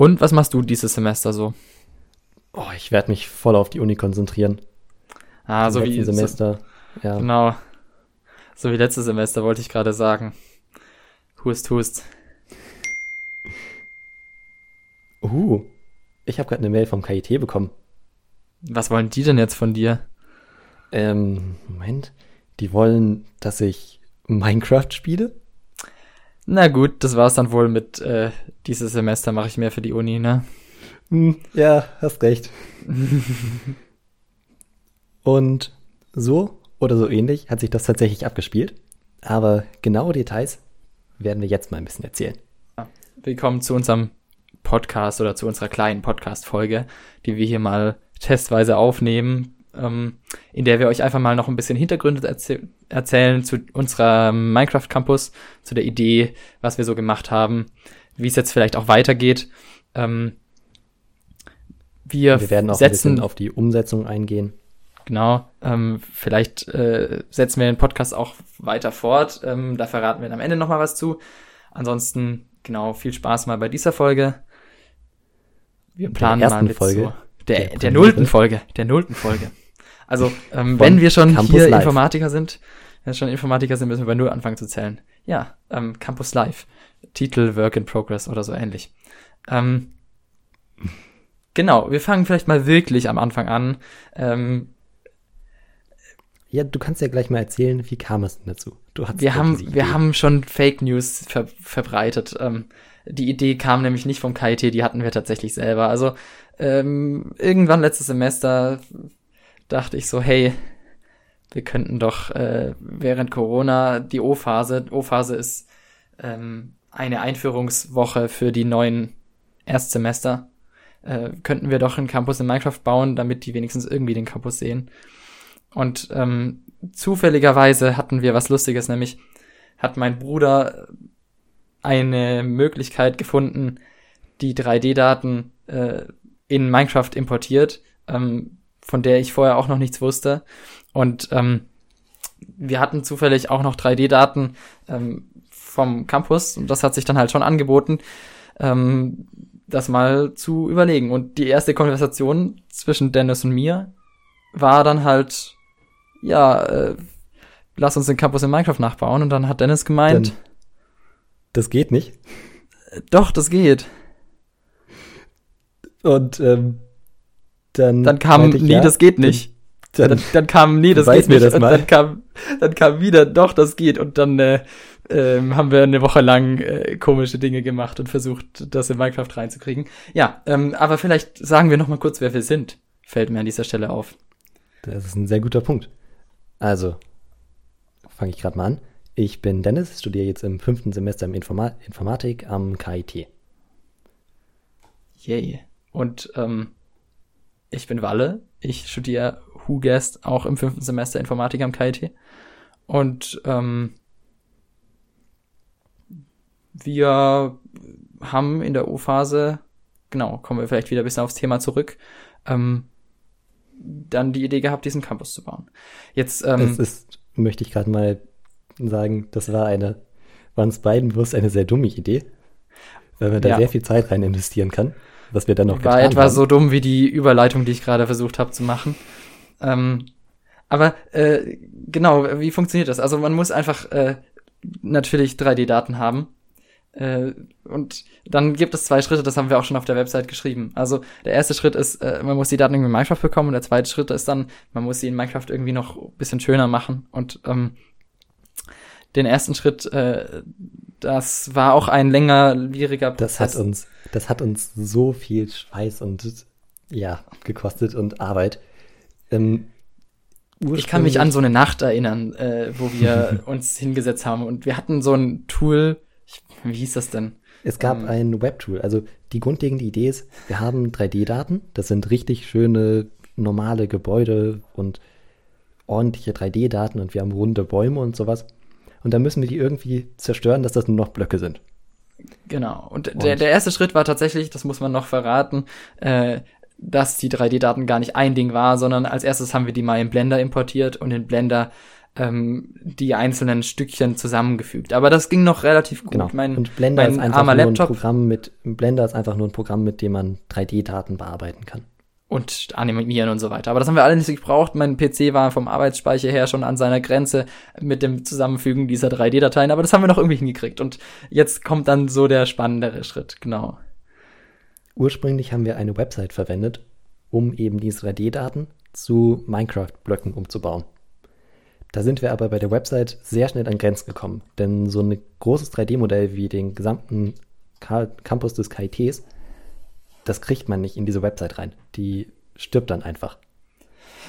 Und was machst du dieses Semester so? Oh, ich werde mich voll auf die Uni konzentrieren. Ah, so wie Semester. So, ja. Genau. So wie letztes Semester wollte ich gerade sagen. Hust, hust. Uh, ich habe gerade eine Mail vom KIT bekommen. Was wollen die denn jetzt von dir? Ähm, Moment. Die wollen, dass ich Minecraft spiele? Na gut, das war's dann wohl mit äh, dieses Semester mache ich mehr für die Uni, ne? Hm, ja, hast recht. Und so oder so ähnlich hat sich das tatsächlich abgespielt. Aber genaue Details werden wir jetzt mal ein bisschen erzählen. Willkommen zu unserem Podcast oder zu unserer kleinen Podcast-Folge, die wir hier mal testweise aufnehmen, ähm, in der wir euch einfach mal noch ein bisschen Hintergründe erzäh erzählen zu unserer Minecraft Campus, zu der Idee, was wir so gemacht haben, wie es jetzt vielleicht auch weitergeht. Ähm, wir, wir werden auch setzen auf die Umsetzung eingehen. Genau. Ähm, vielleicht äh, setzen wir den Podcast auch weiter fort. Ähm, da verraten wir am Ende noch mal was zu. Ansonsten genau viel Spaß mal bei dieser Folge. Wir planen der mal mit Folge. So der, der, der nullten Folge, der nullten Folge. Also, ähm, wenn wir schon Campus hier Live. Informatiker sind, wenn wir schon Informatiker sind, müssen wir bei Null anfangen zu zählen. Ja, ähm, Campus Live. Titel Work in Progress oder so ähnlich. Ähm, genau, wir fangen vielleicht mal wirklich am Anfang an. Ähm, ja, du kannst ja gleich mal erzählen, wie kam es denn dazu? Du hast wir haben, wir haben schon Fake News ver verbreitet. Ähm, die Idee kam nämlich nicht vom KIT, die hatten wir tatsächlich selber. Also ähm, irgendwann letztes Semester dachte ich so, hey, wir könnten doch äh, während Corona die O-Phase, O-Phase ist ähm, eine Einführungswoche für die neuen Erstsemester, äh, könnten wir doch einen Campus in Minecraft bauen, damit die wenigstens irgendwie den Campus sehen. Und ähm, zufälligerweise hatten wir was Lustiges, nämlich hat mein Bruder eine Möglichkeit gefunden, die 3D-Daten äh, in Minecraft importiert, ähm, von der ich vorher auch noch nichts wusste. Und ähm, wir hatten zufällig auch noch 3D-Daten ähm, vom Campus und das hat sich dann halt schon angeboten, ähm, das mal zu überlegen. Und die erste Konversation zwischen Dennis und mir war dann halt, ja, äh, lass uns den Campus in Minecraft nachbauen. Und dann hat Dennis gemeint, dann, das geht nicht. Doch, das geht. Und ähm, dann, dann kam, ich, nee, ja, das geht nicht. Dann, dann, dann kam, nee, das geht nicht. Das dann kam, dann kam wieder, doch, das geht. Und dann äh, äh, haben wir eine Woche lang äh, komische Dinge gemacht und versucht, das in Minecraft reinzukriegen. Ja, ähm, aber vielleicht sagen wir noch mal kurz, wer wir sind. Fällt mir an dieser Stelle auf. Das ist ein sehr guter Punkt. Also, fange ich gerade mal an. Ich bin Dennis, studiere jetzt im fünften Semester im Informa Informatik am KIT. Yay. Und ähm, ich bin Walle. Ich studiere HuGuest auch im fünften Semester Informatik am KIT. Und ähm, wir haben in der O-Phase, genau, kommen wir vielleicht wieder ein bisschen aufs Thema zurück, ähm, dann die Idee gehabt, diesen Campus zu bauen. Jetzt, ähm, das ist, möchte ich gerade mal sagen, das war eine, war uns beiden bewusst eine sehr dumme Idee, weil man da ja. sehr viel Zeit rein investieren kann was wir dann noch War etwa haben. so dumm wie die Überleitung, die ich gerade versucht habe zu machen. Ähm, aber äh, genau, wie funktioniert das? Also man muss einfach äh, natürlich 3D-Daten haben. Äh, und dann gibt es zwei Schritte, das haben wir auch schon auf der Website geschrieben. Also der erste Schritt ist, äh, man muss die Daten irgendwie in Minecraft bekommen und der zweite Schritt ist dann, man muss sie in Minecraft irgendwie noch ein bisschen schöner machen. Und ähm, den ersten Schritt, äh, das war auch ein längerwieriger Prozess. Das hat uns, das hat uns so viel Schweiß und ja, gekostet und Arbeit. Ähm, ich kann mich an so eine Nacht erinnern, äh, wo wir uns hingesetzt haben und wir hatten so ein Tool, ich, wie hieß das denn? Es gab ähm, ein Webtool. Also die grundlegende Idee ist, wir haben 3D-Daten, das sind richtig schöne normale Gebäude und ordentliche 3D-Daten und wir haben runde Bäume und sowas und dann müssen wir die irgendwie zerstören, dass das nur noch Blöcke sind. Genau. Und, und der, der erste Schritt war tatsächlich, das muss man noch verraten, äh, dass die 3D-Daten gar nicht ein Ding war, sondern als erstes haben wir die mal in Blender importiert und in Blender ähm, die einzelnen Stückchen zusammengefügt. Aber das ging noch relativ gut. Genau. Mein, und Blender mein ist einfach nur Laptop ein Programm mit Blender ist einfach nur ein Programm, mit dem man 3D-Daten bearbeiten kann. Und animieren und so weiter. Aber das haben wir alle nicht gebraucht. Mein PC war vom Arbeitsspeicher her schon an seiner Grenze mit dem Zusammenfügen dieser 3D-Dateien, aber das haben wir noch irgendwie hingekriegt. Und jetzt kommt dann so der spannendere Schritt, genau. Ursprünglich haben wir eine Website verwendet, um eben diese 3D-Daten zu Minecraft-Blöcken umzubauen. Da sind wir aber bei der Website sehr schnell an Grenzen gekommen, denn so ein großes 3D-Modell wie den gesamten Campus des KITs, das kriegt man nicht in diese Website rein. Die stirbt dann einfach.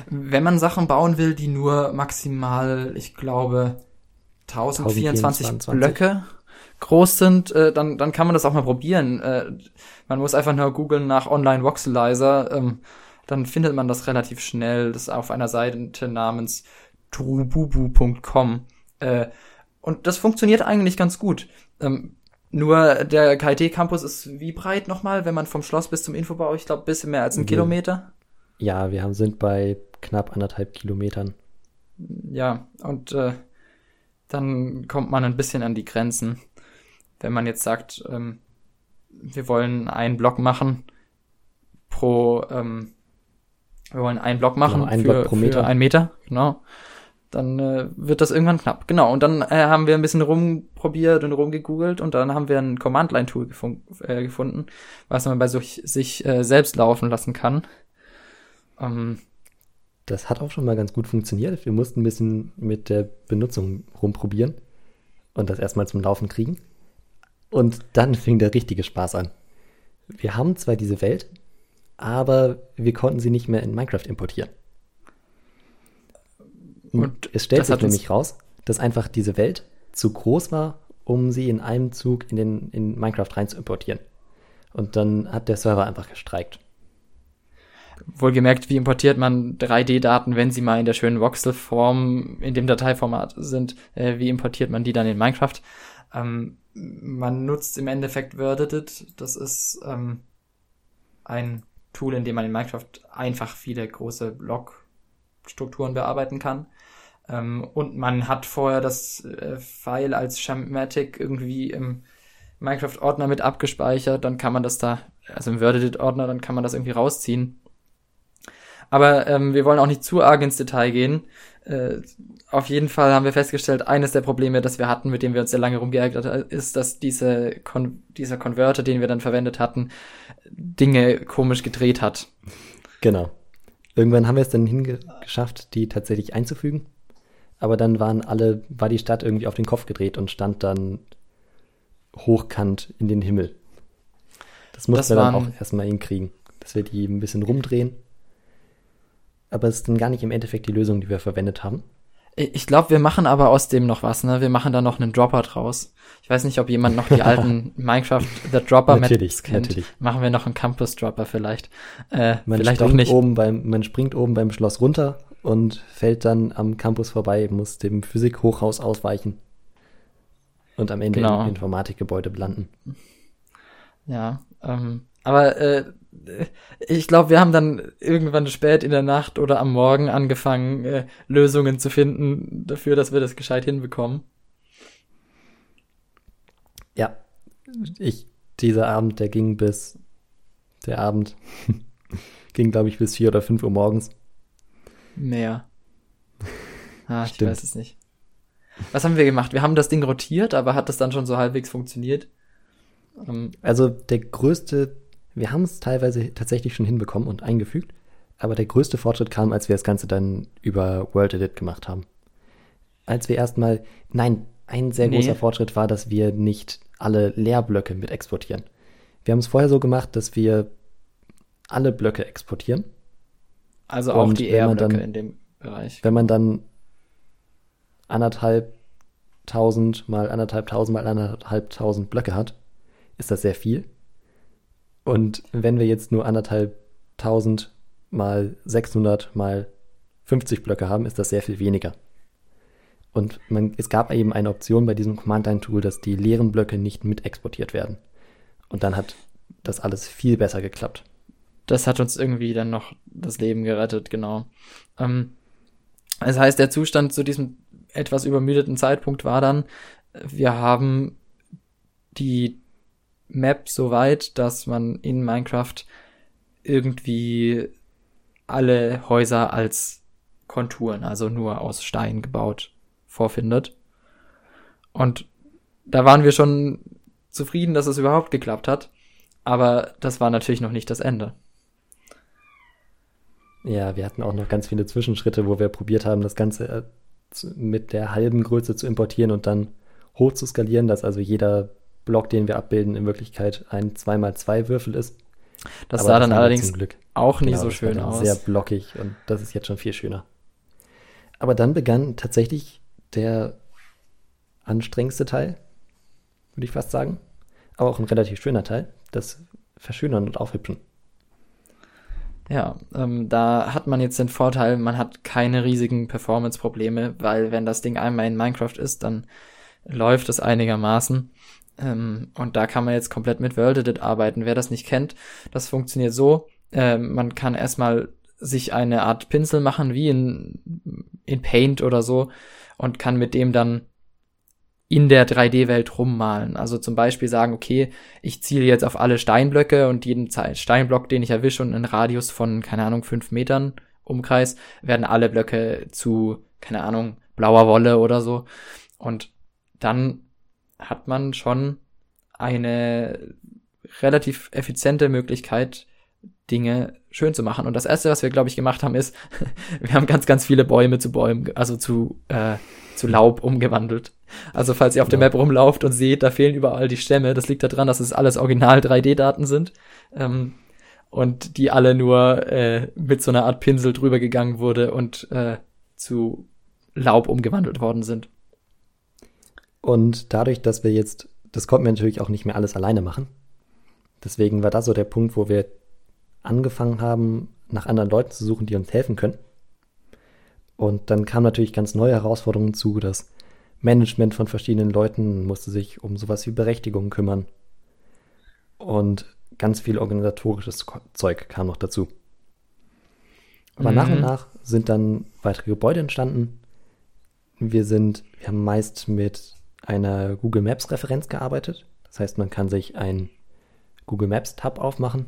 Wenn man Sachen bauen will, die nur maximal, ich glaube, 1024 1024 Blöcke groß sind, äh, dann, dann kann man das auch mal probieren. Äh, man muss einfach nur googeln nach Online Voxelizer, ähm, dann findet man das relativ schnell. Das ist auf einer Seite namens trububu.com. Äh, und das funktioniert eigentlich ganz gut. Ähm, nur der KIT-Campus ist wie breit nochmal, wenn man vom Schloss bis zum Infobau, ich glaube, bisschen mehr als ein Wir- Kilometer. Ja, wir haben, sind bei knapp anderthalb Kilometern. Ja, und äh, dann kommt man ein bisschen an die Grenzen. Wenn man jetzt sagt, ähm, wir wollen einen Block machen pro, ähm, wir wollen einen Block machen Genau, einen für, Block pro Meter. für einen Meter, genau. Dann äh, wird das irgendwann knapp. Genau, und dann äh, haben wir ein bisschen rumprobiert und rumgegoogelt und dann haben wir ein Command-Line-Tool äh, gefunden, was man bei sich, sich äh, selbst laufen lassen kann. Ähm, Das hat auch schon mal ganz gut funktioniert. Wir mussten ein bisschen mit der Benutzung rumprobieren und das erstmal zum Laufen kriegen. Und dann fing der richtige Spaß an. Wir haben zwar diese Welt, aber wir konnten sie nicht mehr in Minecraft importieren. Und es stellt sich nämlich raus, dass einfach diese Welt zu groß war, um sie in einem Zug in, den, in Minecraft rein zu importieren. Und dann hat der Server einfach gestreikt. Wohlgemerkt, wie importiert man 3D-Daten, wenn sie mal in der schönen Voxel-Form, in dem Dateiformat sind, äh, wie importiert man die dann in Minecraft? Ähm, man nutzt im Endeffekt Wordedit, das ist ähm, ein Tool, in dem man in Minecraft einfach viele große Blockstrukturen bearbeiten kann. Ähm, und man hat vorher das äh, File als Schematic irgendwie im Minecraft-Ordner mit abgespeichert, dann kann man das da, also im Wordedit-Ordner, dann kann man das irgendwie rausziehen. Aber ähm, wir wollen auch nicht zu arg ins Detail gehen. Äh, auf jeden Fall haben wir festgestellt, eines der Probleme, das wir hatten, mit dem wir uns sehr lange rumgeärgert haben, ist, dass diese Kon dieser Converter, den wir dann verwendet hatten, Dinge komisch gedreht hat. Genau. Irgendwann haben wir es dann hingeschafft, die tatsächlich einzufügen. Aber dann waren alle, war die Stadt irgendwie auf den Kopf gedreht und stand dann hochkant in den Himmel. Das mussten Das wir dann auch erstmal hinkriegen, dass wir die ein bisschen rumdrehen. Aber es ist dann gar nicht im Endeffekt die Lösung, die wir verwendet haben. Ich glaube, wir machen aber aus dem noch was, ne? Wir machen da noch einen Dropper draus. Ich weiß nicht, ob jemand noch die alten Minecraft The Dropper Natürlich, Maps kennt. natürlich. Machen wir noch einen Campus Dropper vielleicht. Äh, Man vielleicht auch nicht. Oben beim, man springt oben beim Schloss runter und fällt dann am Campus vorbei, muss dem Physikhochhaus ausweichen und am Ende Genau. im Informatikgebäude landen. Ja, ähm, aber äh, ich glaube, wir haben dann irgendwann spät in der Nacht oder am Morgen angefangen, äh, Lösungen zu finden dafür, dass wir das gescheit hinbekommen. Ja, ich, dieser Abend, der ging bis, der Abend ging, glaube ich, bis vier oder fünf Uhr morgens. Mehr. Ah, ich weiß es nicht. Was haben wir gemacht? Wir haben das Ding rotiert, aber hat das dann schon so halbwegs funktioniert? Ähm, Also der größte, wir haben es teilweise tatsächlich schon hinbekommen und eingefügt, aber der größte Fortschritt kam, als wir das Ganze dann über World Edit gemacht haben. Als wir erstmal, nein, ein sehr Nee. großer Fortschritt war, dass wir nicht alle Leerblöcke mit exportieren. Wir haben es vorher so gemacht, dass wir alle Blöcke exportieren. Also auch Und die wenn man R-Blöcke dann- in dem Bereich. Wenn man dann anderthalb tausend mal anderthalb tausend mal anderthalb tausend Blöcke hat, ist das sehr viel. Und wenn wir jetzt nur anderthalb tausend mal 600 mal 50 Blöcke haben, ist das sehr viel weniger. Und man, es gab eben eine Option bei diesem Command-Line-Tool, dass die leeren Blöcke nicht mit exportiert werden. Und dann hat das alles viel besser geklappt. Das hat uns irgendwie dann noch das Leben gerettet, genau. Ähm, das heißt, der Zustand zu diesem etwas übermüdeten Zeitpunkt war dann, wir haben die Map so weit, dass man in Minecraft irgendwie alle Häuser als Konturen, also nur aus Stein gebaut, vorfindet. Und da waren wir schon zufrieden, dass es überhaupt geklappt hat. Aber das war natürlich noch nicht das Ende. Ja, wir hatten auch noch ganz viele Zwischenschritte, wo wir probiert haben, das Ganze äh, mit der halben Größe zu importieren und dann hoch zu skalieren, dass also jeder Block, den wir abbilden, in Wirklichkeit ein 2x2 Würfel ist. Das Aber sah das dann allerdings auch nicht genau, so schön aus. Sehr blockig und das ist jetzt schon viel schöner. Aber dann begann tatsächlich der anstrengendste Teil, würde ich fast sagen. Aber auch ein relativ schöner Teil, das Verschönern und Aufhübschen. Ja, ähm, da hat man jetzt den Vorteil, man hat keine riesigen Performance-Probleme, weil wenn das Ding einmal in Minecraft ist, dann läuft es einigermaßen. Ähm, und da kann man jetzt komplett mit World Edit arbeiten. Wer das nicht kennt, das funktioniert so. Äh, man kann erstmal sich eine Art Pinsel machen, wie in, in Paint oder so, und kann mit dem dann in der 3D-Welt rummalen. Also zum Beispiel sagen, okay, ich ziele jetzt auf alle Steinblöcke und jeden Steinblock, den ich erwische und einen Radius von, keine Ahnung, fünf Metern Umkreis, werden alle Blöcke zu, keine Ahnung, blauer Wolle oder so. Und dann hat man schon eine relativ effiziente Möglichkeit, Dinge schön zu machen. Und das erste, was wir, glaube ich, gemacht haben, ist, wir haben ganz, ganz viele Bäume zu Bäumen, also zu, äh, zu Laub umgewandelt. Also falls ihr auf ja. der Map rumlauft und seht, da fehlen überall die Stämme, das liegt daran, dass es alles original 3D-Daten sind. Ähm, und die alle nur äh, mit so einer Art Pinsel drüber gegangen wurde und äh, zu Laub umgewandelt worden sind. Und dadurch, dass wir jetzt, das konnten wir natürlich auch nicht mehr alles alleine machen. Deswegen war das so der Punkt, wo wir angefangen haben, nach anderen Leuten zu suchen, die uns helfen können. Und dann kamen natürlich ganz neue Herausforderungen zu. Das Management von verschiedenen Leuten musste sich um sowas wie Berechtigungen kümmern. Und ganz viel organisatorisches Zeug kam noch dazu. Aber mhm. nach und mhm. nach sind dann weitere Gebäude entstanden. Wir sind, wir haben meist mit einer Google Maps Referenz gearbeitet. Das heißt, man kann sich ein Google Maps Tab aufmachen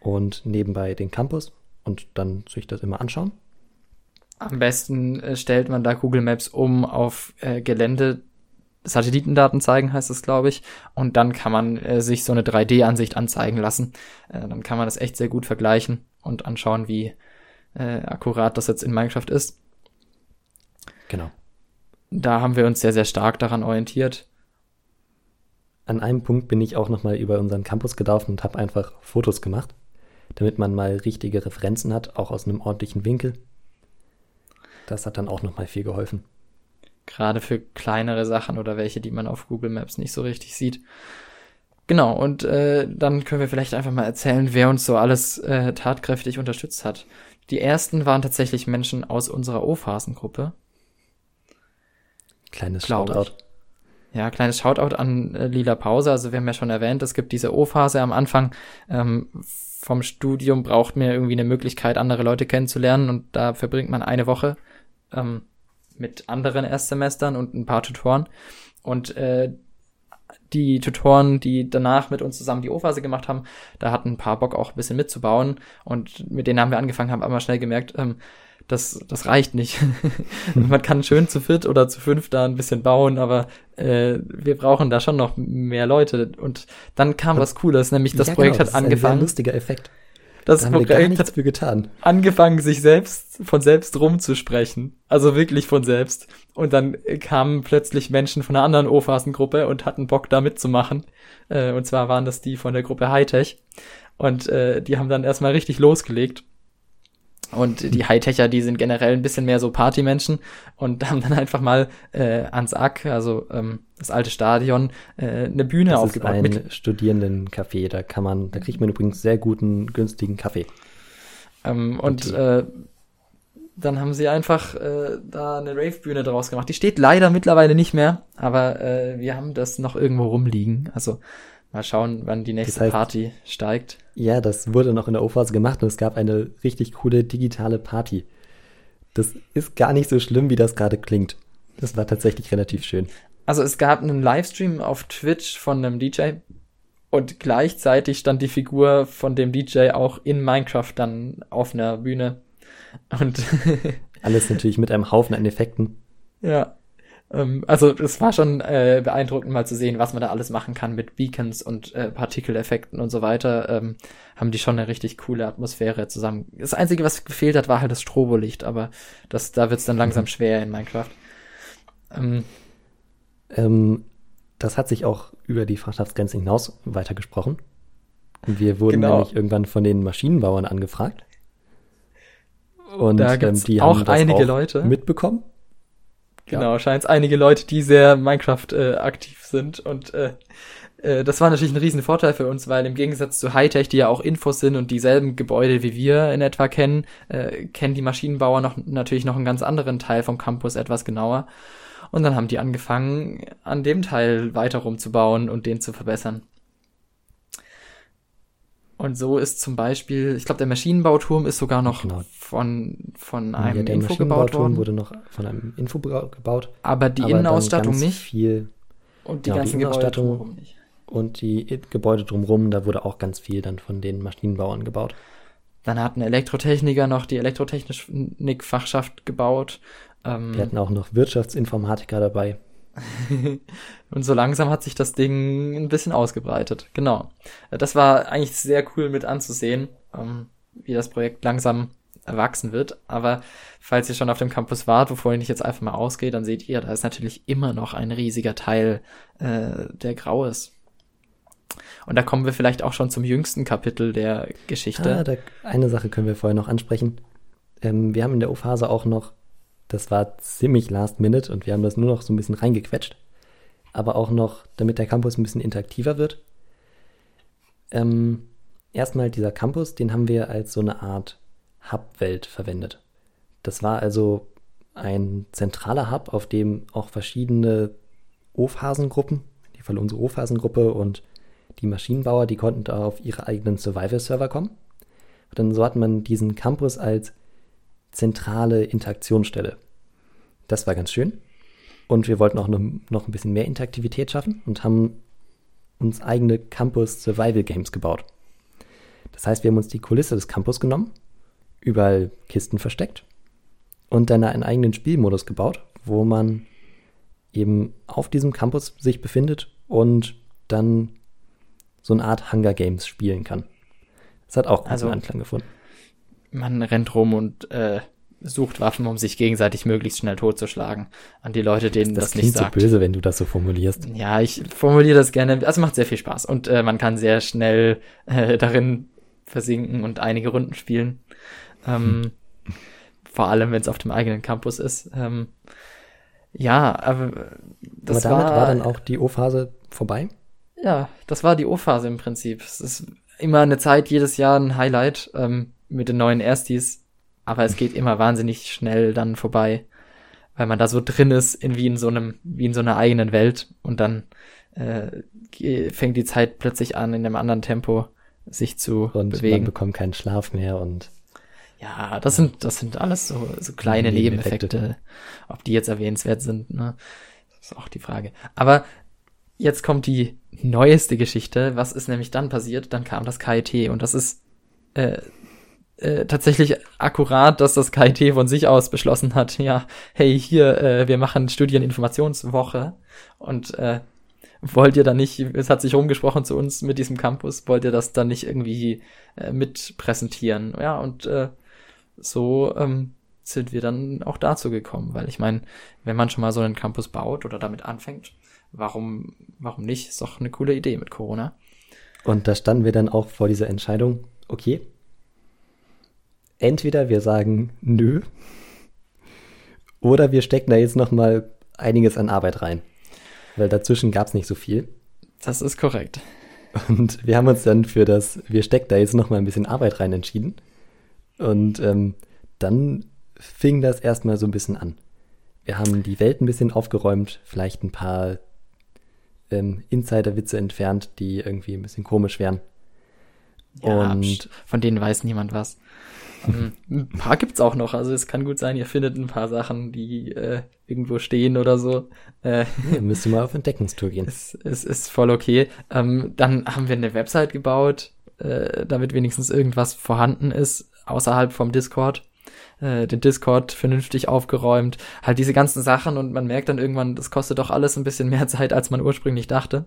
und nebenbei den Campus und dann sich das immer anschauen. Am besten äh, stellt man da Google Maps um auf äh, Gelände Satellitendaten zeigen, heißt es, glaube ich. Und dann kann man äh, sich so eine 3D-Ansicht anzeigen lassen. Äh, dann kann man das echt sehr gut vergleichen und anschauen, wie äh, akkurat das jetzt in Minecraft ist. Genau. Da haben wir uns sehr, sehr stark daran orientiert. An einem Punkt bin ich auch nochmal über unseren Campus gedauert und habe einfach Fotos gemacht, damit man mal richtige Referenzen hat, auch aus einem ordentlichen Winkel. Das hat dann auch nochmal viel geholfen. Gerade für kleinere Sachen oder welche, die man auf Google Maps nicht so richtig sieht. Genau, und äh, dann können wir vielleicht einfach mal erzählen, wer uns so alles äh, tatkräftig unterstützt hat. Die ersten waren tatsächlich Menschen aus unserer O-Phasengruppe. Kleines Shoutout. Ja, kleines Shoutout an äh, Lila Pause. Also wir haben ja schon erwähnt, es gibt diese O-Phase am Anfang. Ähm, vom Studium braucht man irgendwie eine Möglichkeit, andere Leute kennenzulernen und da verbringt man eine Woche ähm, mit anderen Erstsemestern und ein paar Tutoren. Und äh, die Tutoren, die danach mit uns zusammen die O-Phase gemacht haben, da hatten ein paar Bock auch ein bisschen mitzubauen. Und mit denen haben wir angefangen, haben aber schnell gemerkt, ähm, das, das reicht nicht. Man kann schön zu viert oder zu fünf da ein bisschen bauen, aber äh, wir brauchen da schon noch mehr Leute. Und dann kam was Cooles, nämlich das ja, Projekt genau, hat das angefangen. Ist ein lustiger Effekt. Das da Projekt hat für getan. angefangen, sich selbst von selbst rumzusprechen. Also wirklich von selbst. Und dann kamen plötzlich Menschen von einer anderen O-Phasengruppe und hatten Bock da mitzumachen. Äh, und zwar waren das die von der Gruppe Hightech. Und äh, die haben dann erstmal richtig losgelegt. Und die Hightecher, die sind generell ein bisschen mehr so Partymenschen und haben dann einfach mal äh, ans Ack, also ähm, das alte Stadion, äh, eine Bühne das aufgebaut. Ist ein mit Studierendencafé, da kann man, da kriegt man übrigens sehr guten, günstigen Kaffee. Ähm, und äh, dann haben sie einfach äh, da eine Rave-Bühne draus gemacht. Die steht leider mittlerweile nicht mehr, aber äh, wir haben das noch irgendwo rumliegen. Also Mal schauen, wann die nächste das heißt, Party steigt. Ja, das wurde noch in der O-Phase gemacht und es gab eine richtig coole digitale Party. Das ist gar nicht so schlimm, wie das gerade klingt. Das war tatsächlich relativ schön. Also es gab einen Livestream auf Twitch von einem DJ und gleichzeitig stand die Figur von dem DJ auch in Minecraft dann auf einer Bühne. Und alles natürlich mit einem Haufen an Effekten. Ja. Ähm, also es war schon äh, beeindruckend mal zu sehen, was man da alles machen kann mit Beacons und äh, Partikeleffekten und so weiter. Ähm, haben die schon eine richtig coole Atmosphäre zusammen. Das Einzige, was gefehlt hat, war halt das Strobolicht, aber das, da wird's dann langsam mhm. schwer in Minecraft. Ähm, ähm, das hat sich auch über die Fachschaftsgrenze hinaus weitergesprochen. Wir wurden genau. nämlich irgendwann von den Maschinenbauern angefragt. Und da ähm, die auch haben das einige auch Leute mitbekommen. Genau, ja. scheint es einige Leute, die sehr Minecraft äh, aktiv sind und äh, äh, das war natürlich ein riesen Vorteil für uns, weil im Gegensatz zu Hightech, die ja auch Infos sind und dieselben Gebäude wie wir in etwa kennen, äh, kennen die Maschinenbauer noch natürlich noch einen ganz anderen Teil vom Campus etwas genauer. Und dann haben die angefangen, an dem Teil weiter rumzubauen und den zu verbessern. Und so ist zum Beispiel, ich glaube, der Maschinenbauturm ist sogar noch genau. von, von einem ja, der Info gebaut worden. wurde noch von einem Info gebaut. Aber die aber Innenausstattung nicht. Viel, und die genau, ganzen die Gebäude drumherum nicht. Und die Gebäude drumherum, da wurde auch ganz viel dann von den Maschinenbauern gebaut. Dann hat ein Elektrotechniker noch die Elektrotechnik-Fachschaft gebaut. Ähm, Wir hatten auch noch Wirtschaftsinformatiker dabei. und so langsam hat sich das Ding ein bisschen ausgebreitet. Genau. Das war eigentlich sehr cool mit anzusehen, ähm, wie das Projekt langsam erwachsen wird. Aber falls ihr schon auf dem Campus wart, wovor ich jetzt einfach mal ausgehe, dann seht ihr, da ist natürlich immer noch ein riesiger Teil, äh, der grau ist. Und da kommen wir vielleicht auch schon zum jüngsten Kapitel der Geschichte. Ah, da, eine Sache können wir vorher noch ansprechen. Ähm, wir haben in der U-Phase auch noch das war ziemlich last minute und wir haben das nur noch so ein bisschen reingequetscht. Aber auch noch, damit der Campus ein bisschen interaktiver wird. Ähm, erstmal dieser Campus, den haben wir als so eine Art Hub-Welt verwendet. Das war also ein zentraler Hub, auf dem auch verschiedene O-Phasengruppen, in dem Fall unsere O-Phasengruppe und die Maschinenbauer, die konnten da auf ihre eigenen Survival-Server kommen. Und dann so hat man diesen Campus als zentrale Interaktionsstelle. Das war ganz schön. Und wir wollten auch noch, noch ein bisschen mehr Interaktivität schaffen und haben uns eigene Campus Survival Games gebaut. Das heißt, wir haben uns die Kulisse des Campus genommen, überall Kisten versteckt und dann einen eigenen Spielmodus gebaut, wo man eben auf diesem Campus sich befindet und dann so eine Art Hunger Games spielen kann. Das hat auch also, Anklang gefunden man rennt rum und äh, sucht Waffen, um sich gegenseitig möglichst schnell totzuschlagen. An die Leute, denen das, das nicht sagt. Das klingt so böse, wenn du das so formulierst. Ja, ich formuliere das gerne. Also macht sehr viel Spaß und äh, man kann sehr schnell äh, darin versinken und einige Runden spielen. Ähm, hm. Vor allem, wenn es auf dem eigenen Campus ist. Ähm, ja, aber das aber damit war, war dann auch die O-Phase vorbei? Ja, das war die O-Phase im Prinzip. Es ist immer eine Zeit, jedes Jahr ein Highlight. Ähm, mit den neuen Erstis, aber es geht immer wahnsinnig schnell dann vorbei, weil man da so drin ist, in wie in so einem, wie in so einer eigenen Welt und dann äh, fängt die Zeit plötzlich an, in einem anderen Tempo sich zu und bewegen. man bekommt keinen Schlaf mehr und ja, das sind, das sind alles so, so kleine Nebeneffekte. Nebeneffekte. Ob die jetzt erwähnenswert sind, ne? Das ist auch die Frage. Aber jetzt kommt die neueste Geschichte. Was ist nämlich dann passiert? Dann kam das KIT und das ist äh, äh, tatsächlich akkurat, dass das KIT von sich aus beschlossen hat, ja, hey, hier, äh, wir machen Studieninformationswoche und äh, wollt ihr da nicht, es hat sich rumgesprochen zu uns mit diesem Campus, wollt ihr das dann nicht irgendwie äh, mit präsentieren? Ja, und äh, so ähm, sind wir dann auch dazu gekommen, weil ich meine, wenn man schon mal so einen Campus baut oder damit anfängt, warum, warum nicht? Ist doch eine coole Idee mit Corona. Und da standen wir dann auch vor dieser Entscheidung, okay, entweder wir sagen nö oder wir stecken da jetzt noch mal einiges an Arbeit rein, weil dazwischen gab es nicht so viel. Das ist korrekt. Und wir haben uns dann für das, wir stecken da jetzt noch mal ein bisschen Arbeit rein entschieden. Und ähm, dann fing das erstmal so ein bisschen an. Wir haben die Welt ein bisschen aufgeräumt, vielleicht ein paar ähm, Insider-Witze entfernt, die irgendwie ein bisschen komisch wären. Ja, und von denen weiß niemand was. Ein paar gibt's auch noch. Also es kann gut sein, ihr findet ein paar Sachen, die, äh, irgendwo stehen oder so. Äh, ja, müsst ihr mal auf Entdeckungstour gehen. Es, es ist voll okay. Ähm, dann haben wir eine Website gebaut, äh, damit wenigstens irgendwas vorhanden ist außerhalb vom Discord. Äh, den Discord vernünftig aufgeräumt, halt diese ganzen Sachen und man merkt dann irgendwann, das kostet doch alles ein bisschen mehr Zeit, als man ursprünglich dachte.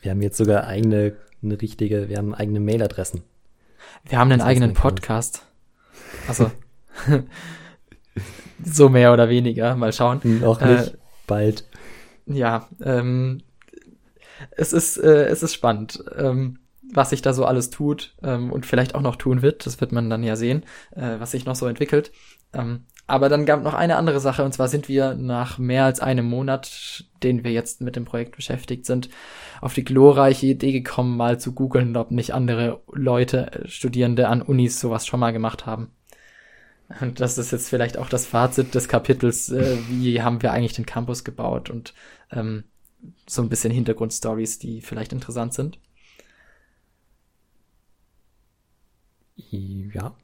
Wir haben jetzt sogar eigene, eine richtige, wir haben eigene Mailadressen. Wir haben einen eigenen Podcast. Also so mehr oder weniger, mal schauen. Noch nicht, äh, bald. Ja, ähm, es ist, äh, es ist spannend. Ähm, was sich da so alles tut ähm, und vielleicht auch noch tun wird. Das wird man dann ja sehen, äh, was sich noch so entwickelt. Ähm, aber dann gab noch eine andere Sache, und zwar sind wir nach mehr als einem Monat, den wir jetzt mit dem Projekt beschäftigt sind, auf die glorreiche Idee gekommen, mal zu googeln, ob nicht andere Leute, äh, Studierende an Unis sowas schon mal gemacht haben. Und das ist jetzt vielleicht auch das Fazit des Kapitels, äh, wie haben wir eigentlich den Campus gebaut und ähm, so ein bisschen Hintergrundstories, die vielleicht interessant sind. Ja.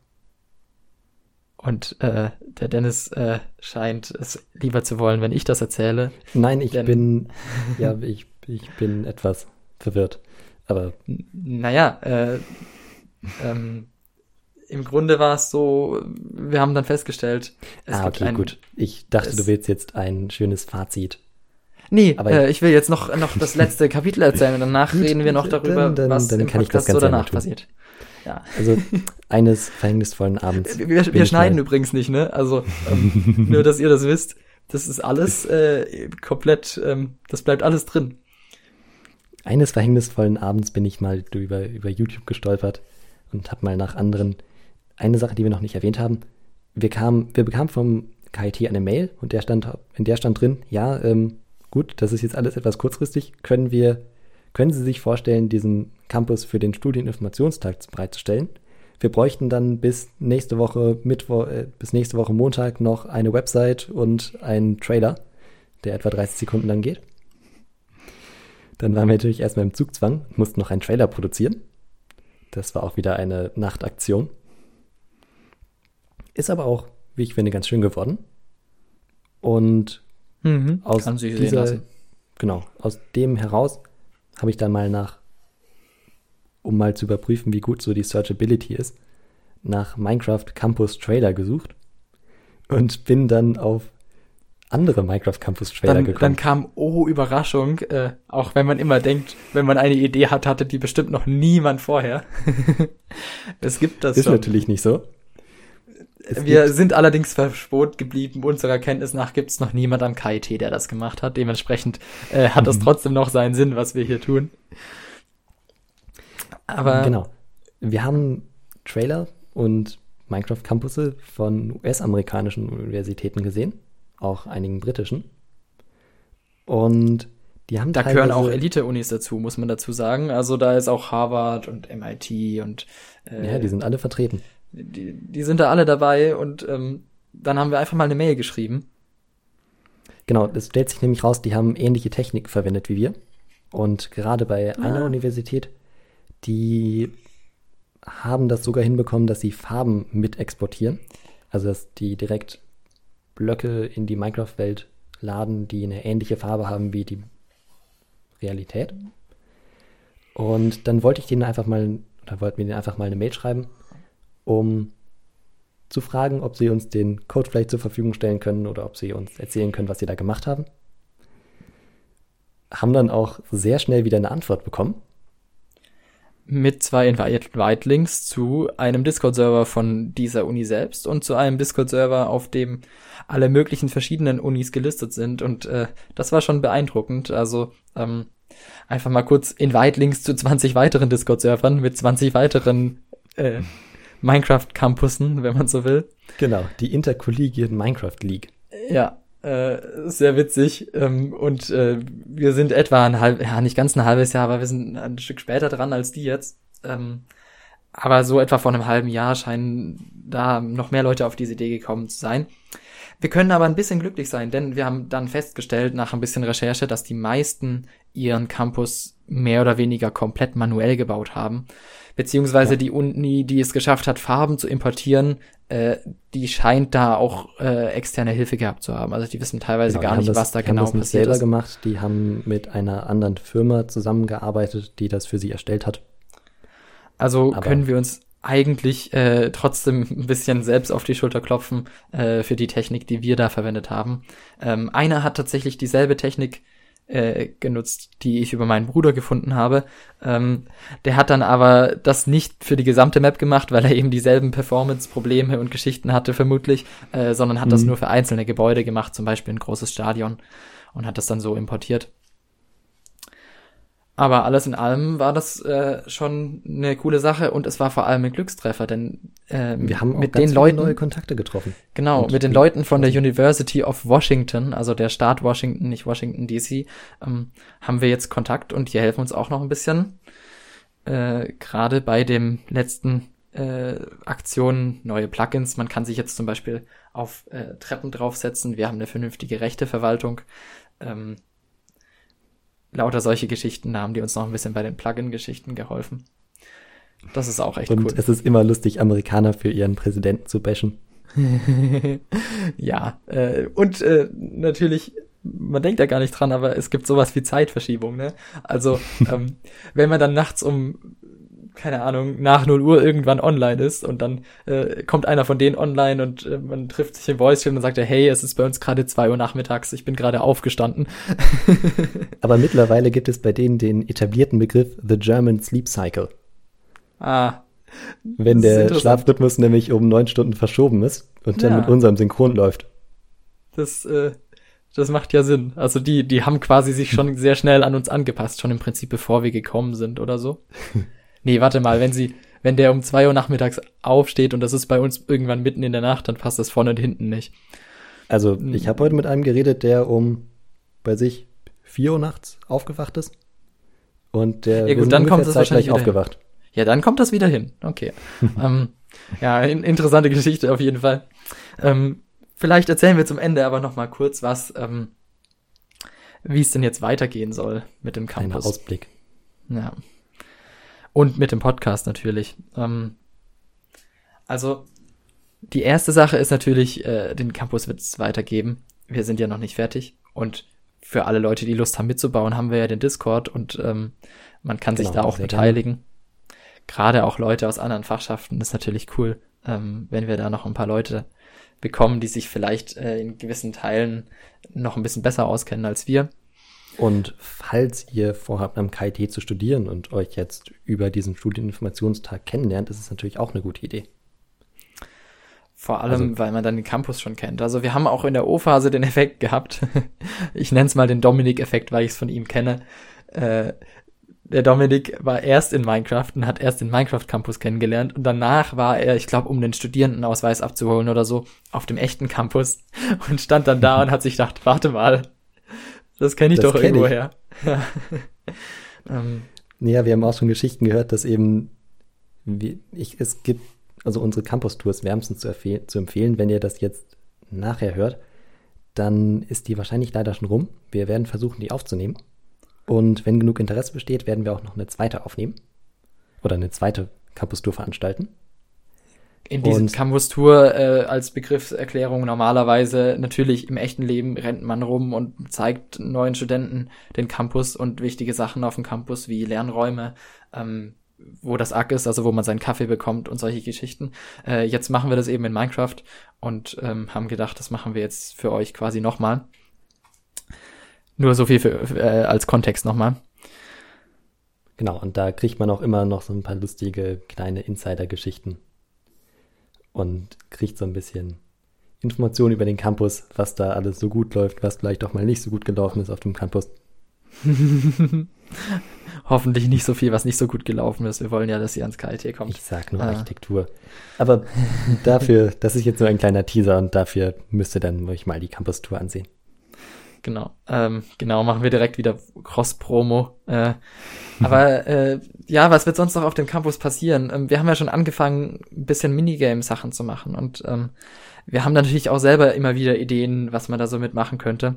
Und äh, der Dennis äh, scheint es lieber zu wollen, wenn ich das erzähle. Nein, ich denn, bin, ja, ich, ich bin etwas verwirrt. Aber. Naja, äh, ähm, im Grunde war es so, wir haben dann festgestellt, es ah, okay, ein, gut. Ich dachte, du willst jetzt ein schönes Fazit. Nee, aber äh, ich will jetzt noch, noch das letzte Kapitel erzählen und danach gut, reden wir noch darüber, dann, dann, was dann im Podcast so danach passiert. Ja. Also eines verhängnisvollen Abends. Wir, wir schneiden übrigens nicht, ne? Also ähm, nur, dass ihr das wisst. Das ist alles äh, komplett, ähm, das bleibt alles drin. Eines verhängnisvollen Abends bin ich mal über, über YouTube gestolpert und habe mal nach anderen. Eine Sache, die wir noch nicht erwähnt haben. Wir, kamen, wir bekamen vom KIT eine Mail und der stand, in der stand drin, ja, ähm, gut, das ist jetzt alles etwas kurzfristig, können wir können Sie sich vorstellen, diesen Campus für den Studieninformationstag bereitzustellen? Wir bräuchten dann bis nächste Woche Mittwoch, äh, bis nächste Woche Montag noch eine Website und einen Trailer, der etwa 30 Sekunden lang geht. Dann waren wir natürlich erstmal im Zugzwang, mussten noch einen Trailer produzieren. Das war auch wieder eine Nachtaktion. Ist aber auch, wie ich finde, ganz schön geworden. Und mhm, aus dieser, genau, aus dem heraus habe ich dann mal nach, um mal zu überprüfen, wie gut so die Searchability ist, nach Minecraft Campus Trailer gesucht und bin dann auf andere Minecraft Campus Trailer dann, gekommen. Dann kam, oh, Überraschung, äh, auch wenn man immer denkt, wenn man eine Idee hat, hatte die bestimmt noch niemand vorher. es gibt das Ist schon. natürlich nicht so. Es Wir sind allerdings verschont geblieben. Unserer Kenntnis nach gibt es noch niemand am KIT, der das gemacht hat. Dementsprechend äh, hat das mhm. trotzdem noch seinen Sinn, was wir hier tun. Aber genau. Wir haben Trailer und Minecraft Campusse von US-amerikanischen Universitäten gesehen, auch einigen britischen. Und die haben Da gehören auch Elite-Unis dazu, muss man dazu sagen. Also da ist auch Harvard und MIT und äh, Ja, die sind alle vertreten die, die sind da alle dabei und ähm, dann haben wir einfach mal eine Mail geschrieben. Genau, das stellt sich nämlich raus, die haben ähnliche Technik verwendet wie wir. Und gerade bei ah. einer Universität, die haben das sogar hinbekommen, dass sie Farben mit exportieren. Also dass die direkt Blöcke in die Minecraft-Welt laden, die eine ähnliche Farbe haben wie die Realität. Und dann wollte ich denen einfach mal, oder wollten wir denen einfach mal eine Mail schreiben um zu fragen, ob sie uns den Code vielleicht zur Verfügung stellen können oder ob sie uns erzählen können, was sie da gemacht haben. Haben dann auch sehr schnell wieder eine Antwort bekommen. Mit zwei Invite-Links zu einem Discord-Server von dieser Uni selbst und zu einem Discord-Server, auf dem alle möglichen verschiedenen Unis gelistet sind. Und äh, das war schon beeindruckend. Also ähm, einfach mal kurz Invite-Links zu 20 weiteren Discord-Servern mit 20 weiteren äh, Minecraft-Campussen, wenn man so will. Genau, die Intercollegiate Minecraft League. Ja, äh, sehr witzig. Ähm, und äh, wir sind etwa ein halb, ja, nicht ganz ein halbes Jahr, aber wir sind ein Stück später dran als die jetzt. Ähm, aber so etwa vor einem halben Jahr scheinen da noch mehr Leute auf diese Idee gekommen zu sein. Wir können aber ein bisschen glücklich sein, denn wir haben dann festgestellt nach ein bisschen Recherche, dass die meisten ihren Campus mehr oder weniger komplett manuell gebaut haben. Beziehungsweise ja. die Uni, die es geschafft hat, Farben zu importieren, äh, die scheint da auch äh, externe Hilfe gehabt zu haben. Also die wissen teilweise genau, gar nicht, das, was da die genau haben das nicht passiert selber ist. gemacht. Die haben mit einer anderen Firma zusammengearbeitet, die das für sie erstellt hat. Also Aber können wir uns eigentlich äh, trotzdem ein bisschen selbst auf die Schulter klopfen äh, für die Technik, die wir da verwendet haben. Ähm, einer hat tatsächlich dieselbe Technik äh, genutzt, die ich über meinen Bruder gefunden habe. Ähm, der hat dann aber das nicht für die gesamte Map gemacht, weil er eben dieselben Performance-Probleme und Geschichten hatte, vermutlich, äh, sondern hat mhm. das nur für einzelne Gebäude gemacht, zum Beispiel ein großes Stadion und hat das dann so importiert. Aber alles in allem war das äh, schon eine coole Sache und es war vor allem ein Glückstreffer, denn äh, wir haben mit den Leuten neue Kontakte getroffen. Genau, mit den Leuten von der University of Washington, also der Staat Washington, nicht Washington DC, ähm, haben wir jetzt Kontakt und die helfen uns auch noch ein bisschen. Äh, Gerade bei dem letzten äh, Aktionen, neue Plugins. Man kann sich jetzt zum Beispiel auf äh, Treppen draufsetzen. Wir haben eine vernünftige Rechteverwaltung. Ähm, lauter solche Geschichten haben die uns noch ein bisschen bei den Plugin-Geschichten geholfen. Das ist auch echt Und cool. Und es ist immer lustig, Amerikaner für ihren Präsidenten zu bashen. ja, äh, und äh, natürlich, man denkt ja gar nicht dran, aber es gibt sowas wie Zeitverschiebung, ne? Also, ähm, wenn man dann nachts um keine Ahnung, nach 0 Uhr irgendwann online ist und dann äh, kommt einer von denen online und äh, man trifft sich im Voice und dann sagt er, hey, es ist bei uns gerade 2 Uhr nachmittags, ich bin gerade aufgestanden. Aber mittlerweile gibt es bei denen den etablierten Begriff The German Sleep Cycle. Ah. Wenn der Schlafrhythmus nämlich um neun Stunden verschoben ist und dann ja. mit unserem Synchron läuft. Das, äh, das macht ja Sinn. Also die, die haben quasi sich schon sehr schnell an uns angepasst, schon im Prinzip bevor wir gekommen sind oder so. Nee, warte mal, wenn sie, wenn der um zwei Uhr nachmittags aufsteht und das ist bei uns irgendwann mitten in der Nacht, dann passt das vorne und hinten nicht. Also, hm. ich habe heute mit einem geredet, der um bei sich vier Uhr nachts aufgewacht ist. Und der ja, gut, dann kommt das wahrscheinlich aufgewacht. Hin. Ja, dann kommt das wieder hin. Okay. ähm, ja, in, interessante Geschichte auf jeden Fall. Ähm, vielleicht erzählen wir zum Ende aber noch mal kurz was, ähm, wie es denn jetzt weitergehen soll mit dem Campus. Ein Ausblick. Ja. Und mit dem Podcast natürlich. Ähm, also, die erste Sache ist natürlich, äh, den Campus wird es weitergeben. Wir sind ja noch nicht fertig. Und für alle Leute, die Lust haben mitzubauen, haben wir ja den Discord und ähm, man kann genau, sich da auch beteiligen. Gerade auch Leute aus anderen Fachschaften ist natürlich cool, ähm, wenn wir da noch ein paar Leute bekommen, die sich vielleicht äh, in gewissen Teilen noch ein bisschen besser auskennen als wir. Und falls ihr vorhabt, am KIT zu studieren und euch jetzt über diesen Studieninformationstag kennenlernt, ist es natürlich auch eine gute Idee. Vor allem, also, weil man dann den Campus schon kennt. Also wir haben auch in der O-Phase den Effekt gehabt. ich nenne es mal den Dominik-Effekt, weil ich es von ihm kenne. Äh, der Dominik war erst in Minecraft und hat erst den Minecraft Campus kennengelernt und danach war er, ich glaube, um den Studierendenausweis abzuholen oder so, auf dem echten Campus und stand dann da und hat sich gedacht, warte mal, das kenne ich das doch kenn irgendwo ich. her. ähm. Ja, wir haben auch schon Geschichten gehört, dass eben wie, ich, es gibt, also unsere Campus-Tours wärmstens zu, zu empfehlen. Wenn ihr das jetzt nachher hört, dann ist die wahrscheinlich leider schon rum. Wir werden versuchen, die aufzunehmen. Und wenn genug Interesse besteht, werden wir auch noch eine zweite aufnehmen. Oder eine zweite Campus-Tour veranstalten in diesem Campus Tour äh, als Begriffserklärung normalerweise natürlich im echten Leben rennt man rum und zeigt neuen Studenten den Campus und wichtige Sachen auf dem Campus wie Lernräume, ähm, wo das Ack ist, also wo man seinen Kaffee bekommt und solche Geschichten. Äh, jetzt machen wir das eben in Minecraft und ähm, haben gedacht, das machen wir jetzt für euch quasi nochmal. Nur so viel für, äh, als Kontext nochmal. Genau, und da kriegt man auch immer noch so ein paar lustige kleine Insider-Geschichten und kriegt so ein bisschen Informationen über den Campus, was da alles so gut läuft, was vielleicht auch mal nicht so gut gelaufen ist auf dem Campus. Hoffentlich nicht so viel, was nicht so gut gelaufen ist. Wir wollen ja, dass ihr ans KIT kommt. Ich sag nur ah. Architektur. Aber dafür, das ist jetzt nur ein kleiner Teaser und dafür müsst ihr dann euch mal die Campus-Tour ansehen. Genau. Ähm, genau, machen wir direkt wieder Cross-Promo. Äh, aber äh, ja, was wird sonst noch auf dem Campus passieren? Ähm, wir haben ja schon angefangen, ein bisschen Minigame-Sachen zu machen und ähm, wir haben natürlich auch selber immer wieder Ideen, was man da so mitmachen könnte.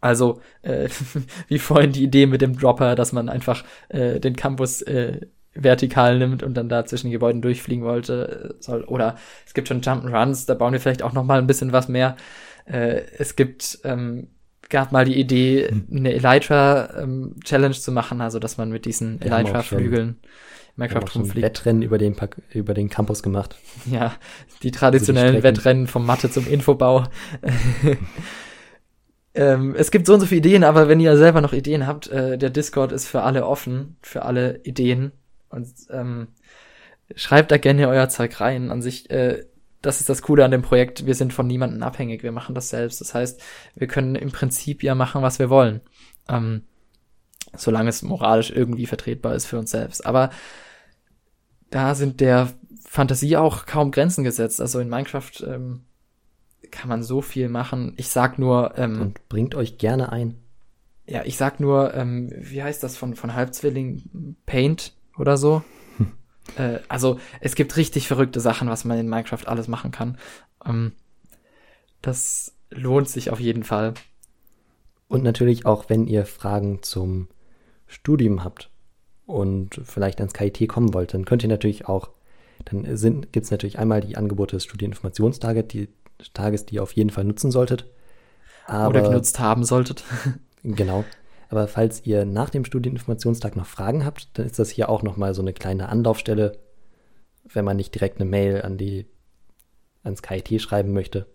Also, äh, wie vorhin die Idee mit dem Dropper, dass man einfach äh, den Campus äh, vertikal nimmt und dann da zwischen Gebäuden durchfliegen wollte äh, soll. Oder es gibt schon Jump'n'Runs, da bauen wir vielleicht auch noch mal ein bisschen was mehr. Äh, es gibt ähm, gab mal die Idee, hm. eine Elytra-Challenge ähm, zu machen, also dass man mit diesen Elytra-Flügeln Minecraft rumfliegt. Wettrennen über den, über den Campus gemacht. Ja, die traditionellen also die Wettrennen vom Mathe zum Infobau. ähm, es gibt so und so viele Ideen, aber wenn ihr selber noch Ideen habt, äh, der Discord ist für alle offen, für alle Ideen. Und ähm, schreibt da gerne euer Zeug rein. An sich, äh, das ist das Coole an dem Projekt. Wir sind von niemandem abhängig. Wir machen das selbst. Das heißt, wir können im Prinzip ja machen, was wir wollen. Ähm, solange es moralisch irgendwie vertretbar ist für uns selbst. Aber da sind der Fantasie auch kaum Grenzen gesetzt. Also in Minecraft ähm, kann man so viel machen. Ich sag nur. Ähm, Und bringt euch gerne ein. Ja, ich sag nur, ähm, wie heißt das von, von Halbzwilling? Paint oder so. Äh, also es gibt richtig verrückte Sachen, was man in Minecraft alles machen kann. Ähm, das lohnt sich auf jeden Fall. Und natürlich auch, wenn ihr Fragen zum Studium habt und vielleicht ans KIT kommen wollt, dann könnt ihr natürlich auch, dann gibt es natürlich einmal die Angebote des Studieninformationstages, die, Tages, die ihr auf jeden Fall nutzen solltet. Aber, Oder genutzt haben solltet. genau. Aber falls ihr nach dem Studieninformationstag noch Fragen habt, dann ist das hier auch nochmal so eine kleine Anlaufstelle, wenn man nicht direkt eine Mail an die, ans KIT schreiben möchte.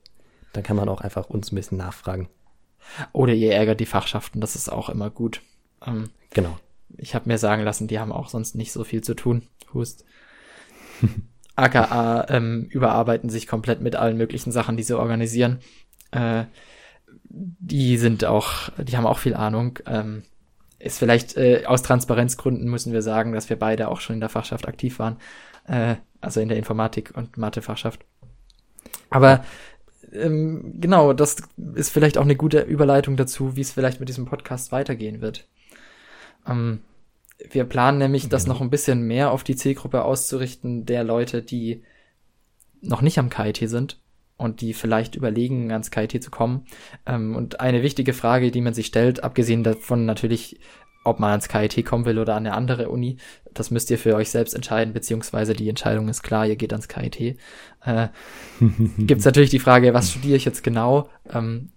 Dann kann man auch einfach uns ein bisschen nachfragen. Oder ihr ärgert die Fachschaften, das ist auch immer gut. Ähm, genau. Ich habe mir sagen lassen, die haben auch sonst nicht so viel zu tun. Hust. AKA ähm, überarbeiten sich komplett mit allen möglichen Sachen, die sie organisieren. Äh, die sind auch, die haben auch viel Ahnung. Ähm, ist vielleicht äh, aus Transparenzgründen müssen wir sagen, dass wir beide auch schon in der Fachschaft aktiv waren, äh, also in der Informatik und Mathefachschaft. Aber ähm, genau, das ist vielleicht auch eine gute Überleitung dazu, wie es vielleicht mit diesem Podcast weitergehen wird. Ähm, wir planen nämlich, das genau. noch ein bisschen mehr auf die Zielgruppe auszurichten, der Leute, die noch nicht am KIT sind und die vielleicht überlegen, ans KIT zu kommen. Ähm, und eine wichtige Frage, die man sich stellt, abgesehen davon natürlich, ob man ans KIT kommen will oder an eine andere Uni, das müsst ihr für euch selbst entscheiden, beziehungsweise die Entscheidung ist klar, ihr geht ans KIT. Äh, Gibt es natürlich die Frage, was studiere ich jetzt genau? Ähm,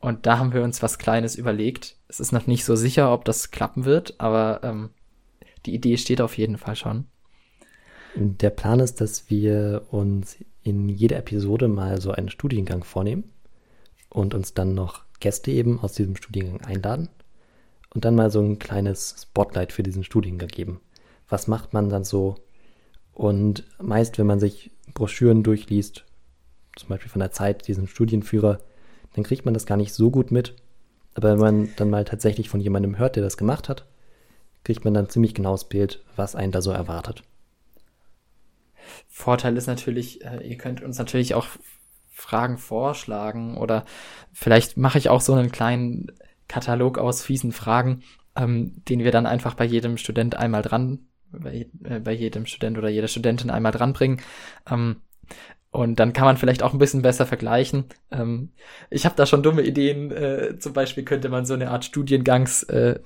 und da haben wir uns was Kleines überlegt. Es ist noch nicht so sicher, ob das klappen wird, aber ähm, die Idee steht auf jeden Fall schon. Der Plan ist, dass wir uns in jeder Episode mal so einen Studiengang vornehmen und uns dann noch Gäste eben aus diesem Studiengang einladen und dann mal so ein kleines Spotlight für diesen Studiengang geben. Was macht man dann so? Und meist, wenn man sich Broschüren durchliest, zum Beispiel von der Zeit, diesen Studienführer, dann kriegt man das gar nicht so gut mit. Aber wenn man dann mal tatsächlich von jemandem hört, der das gemacht hat, kriegt man dann ziemlich genaues Bild, was einen da so erwartet. Vorteil ist natürlich, äh, ihr könnt uns natürlich auch Fragen vorschlagen oder vielleicht mache ich auch so einen kleinen Katalog aus fiesen Fragen, ähm, den wir dann einfach bei jedem Student einmal dran, bei, äh, bei jedem Student oder jeder Studentin einmal dranbringen. Ähm, und dann kann man vielleicht auch ein bisschen besser vergleichen. Ähm, ich habe da schon dumme Ideen. Äh, zum Beispiel könnte man so eine Art Studiengangs äh,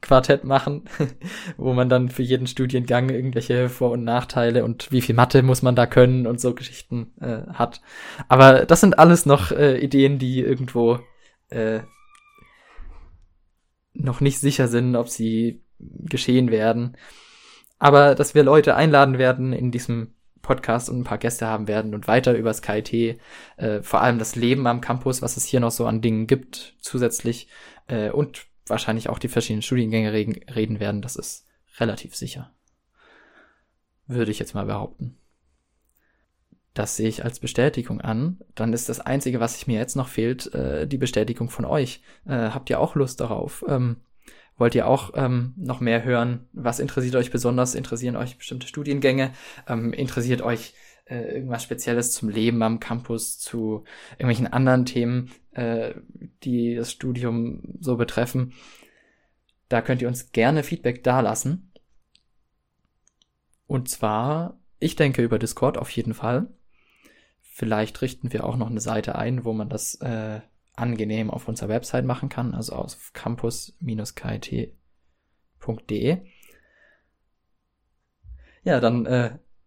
Quartett machen, wo man dann für jeden Studiengang irgendwelche Vor- und Nachteile und wie viel Mathe muss man da können und so Geschichten äh, hat. Aber das sind alles noch äh, Ideen, die irgendwo äh, noch nicht sicher sind, ob sie geschehen werden. Aber dass wir Leute einladen werden in diesem Podcast und ein paar Gäste haben werden und weiter über das KIT, äh, vor allem das Leben am Campus, was es hier noch so an Dingen gibt, zusätzlich äh, und wahrscheinlich auch die verschiedenen Studiengänge reden, werden, das ist relativ sicher. Würde ich jetzt mal behaupten. Das sehe ich als Bestätigung an. Dann ist das Einzige, was mir jetzt noch fehlt, äh, die Bestätigung von euch. Äh, habt ihr auch Lust darauf? Ähm, wollt ihr auch ähm, noch mehr hören? Was interessiert euch besonders? Interessieren euch bestimmte Studiengänge? Ähm, interessiert euch äh, irgendwas Spezielles zum Leben am Campus, zu irgendwelchen anderen Themen, äh, die das Studium so betreffen. Da könnt ihr uns gerne Feedback dalassen. Und zwar, ich denke über Discord auf jeden Fall. Vielleicht richten wir auch noch eine Seite ein, wo man das äh, angenehm auf unserer Website machen kann, also auf campus-kit.de. Ja, dann äh,